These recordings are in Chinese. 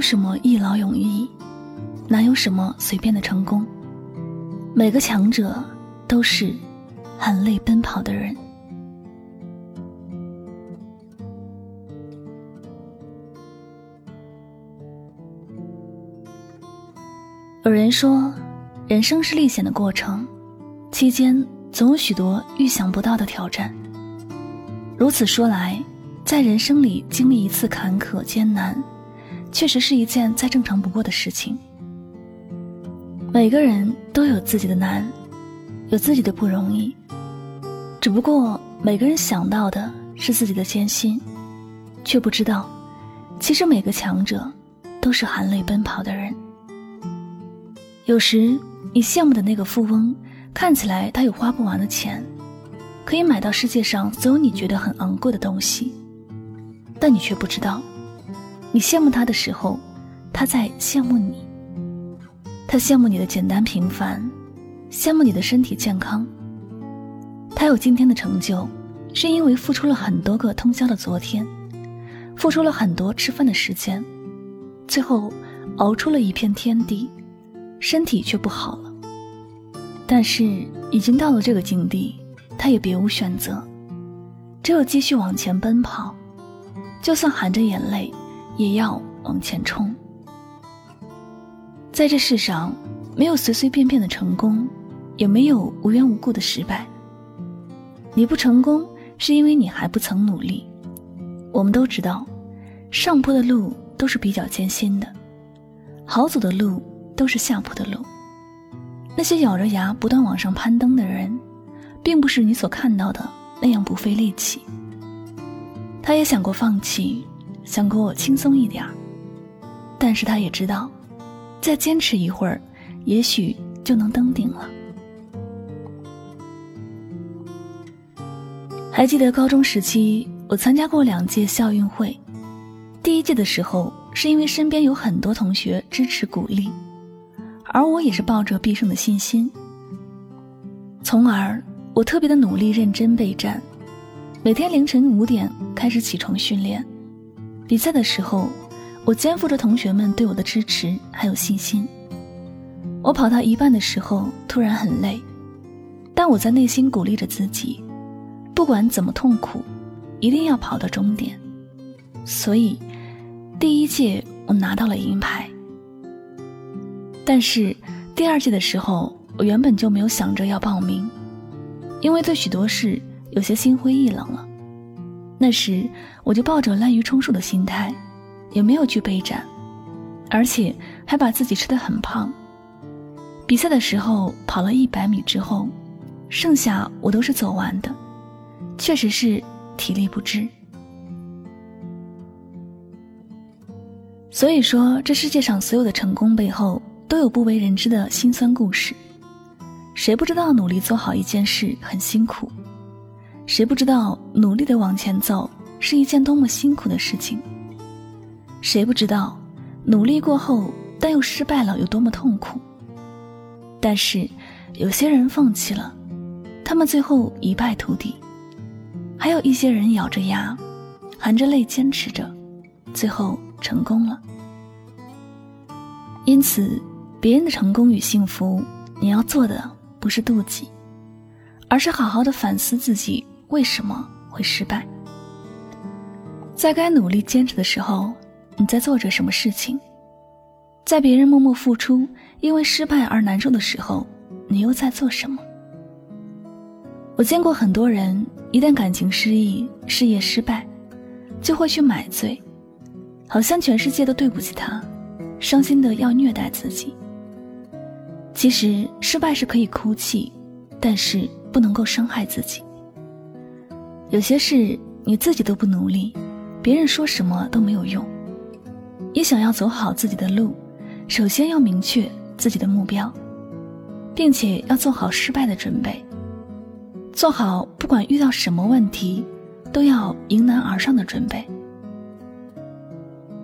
有什么一劳永逸，哪有什么随便的成功？每个强者都是含泪奔跑的人。有人说，人生是历险的过程，期间总有许多预想不到的挑战。如此说来，在人生里经历一次坎坷艰难，确实是一件再正常不过的事情。每个人都有自己的难，有自己的不容易，只不过每个人想到的是自己的艰辛，却不知道，其实每个强者都是含泪奔跑的人。有时你羡慕的那个富翁，看起来他有花不完的钱，可以买到世界上所有你觉得很昂贵的东西，但你却不知道，你羡慕他的时候，他在羡慕你。他羡慕你的简单平凡，羡慕你的身体健康。他有今天的成就，是因为付出了很多个通宵的昨天，付出了很多吃饭的时间，最后熬出了一片天地，身体却不好了。但是已经到了这个境地，他也别无选择，只有继续往前奔跑，就算含着眼泪，也要往前冲。在这世上，没有随随便便的成功，也没有无缘无故的失败。你不成功，是因为你还不曾努力。我们都知道，上坡的路都是比较艰辛的，好走的路都是下坡的路。那些咬着牙不断往上攀登的人，并不是你所看到的那样不费力气。他也想过放弃，想过轻松一点儿但是他也知道。再坚持一会儿，也许就能登顶了。还记得高中时期，我参加过两届校运会。第一届的时候，是因为身边有很多同学支持鼓励，而我也是抱着必胜的信心，从而我特别的努力认真备战，每天凌晨五点开始起床训练，比赛的时候。我肩负着同学们对我的支持，还有信心。我跑到一半的时候，突然很累，但我在内心鼓励着自己，不管怎么痛苦，一定要跑到终点。所以，第一届我拿到了银牌。但是第二届的时候，我原本就没有想着要报名，因为对许多事有些心灰意冷了。那时我就抱着滥竽充数的心态。也没有去备战，而且还把自己吃得很胖。比赛的时候跑了一百米之后，剩下我都是走完的，确实是体力不支。所以说，这世界上所有的成功背后都有不为人知的辛酸故事。谁不知道努力做好一件事很辛苦？谁不知道努力的往前走是一件多么辛苦的事情？谁不知道，努力过后但又失败了有多么痛苦？但是，有些人放弃了，他们最后一败涂地；还有一些人咬着牙，含着泪坚持着，最后成功了。因此，别人的成功与幸福，你要做的不是妒忌，而是好好的反思自己为什么会失败，在该努力坚持的时候。你在做着什么事情？在别人默默付出，因为失败而难受的时候，你又在做什么？我见过很多人，一旦感情失意、事业失败，就会去买醉，好像全世界都对不起他，伤心的要虐待自己。其实失败是可以哭泣，但是不能够伤害自己。有些事你自己都不努力，别人说什么都没有用。你想要走好自己的路，首先要明确自己的目标，并且要做好失败的准备，做好不管遇到什么问题都要迎难而上的准备。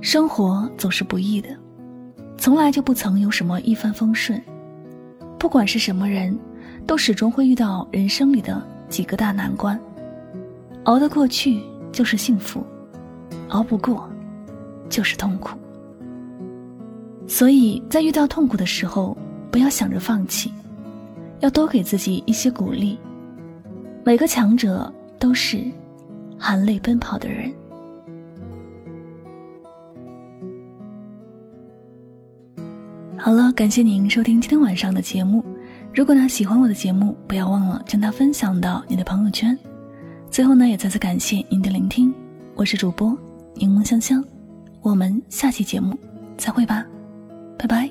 生活总是不易的，从来就不曾有什么一帆风顺。不管是什么人，都始终会遇到人生里的几个大难关，熬得过去就是幸福，熬不过。就是痛苦。所以在遇到痛苦的时候，不要想着放弃，要多给自己一些鼓励。每个强者都是含泪奔跑的人。好了，感谢您收听今天晚上的节目。如果呢喜欢我的节目，不要忘了将它分享到你的朋友圈。最后呢，也再次感谢您的聆听，我是主播柠檬香香，我们下期节目再会吧，拜拜。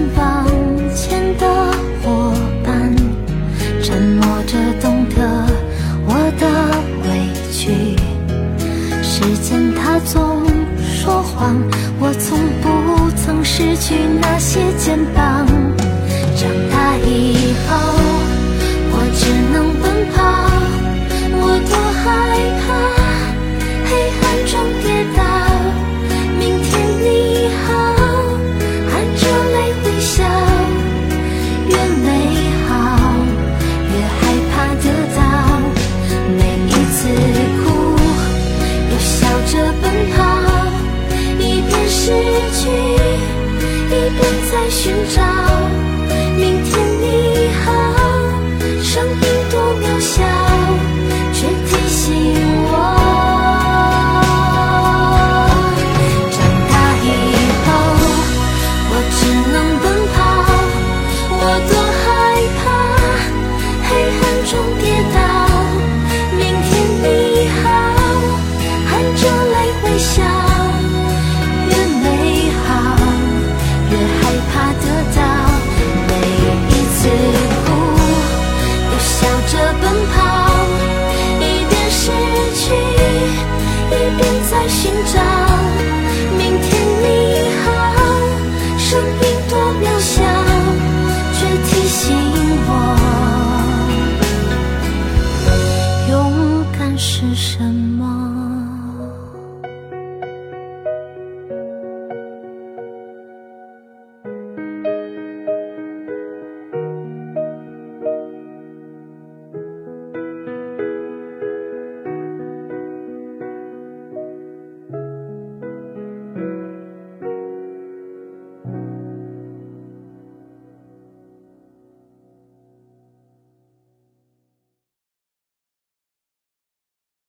他总说谎，我从不曾失去那些肩膀。长大以后，我只能奔跑，我多害怕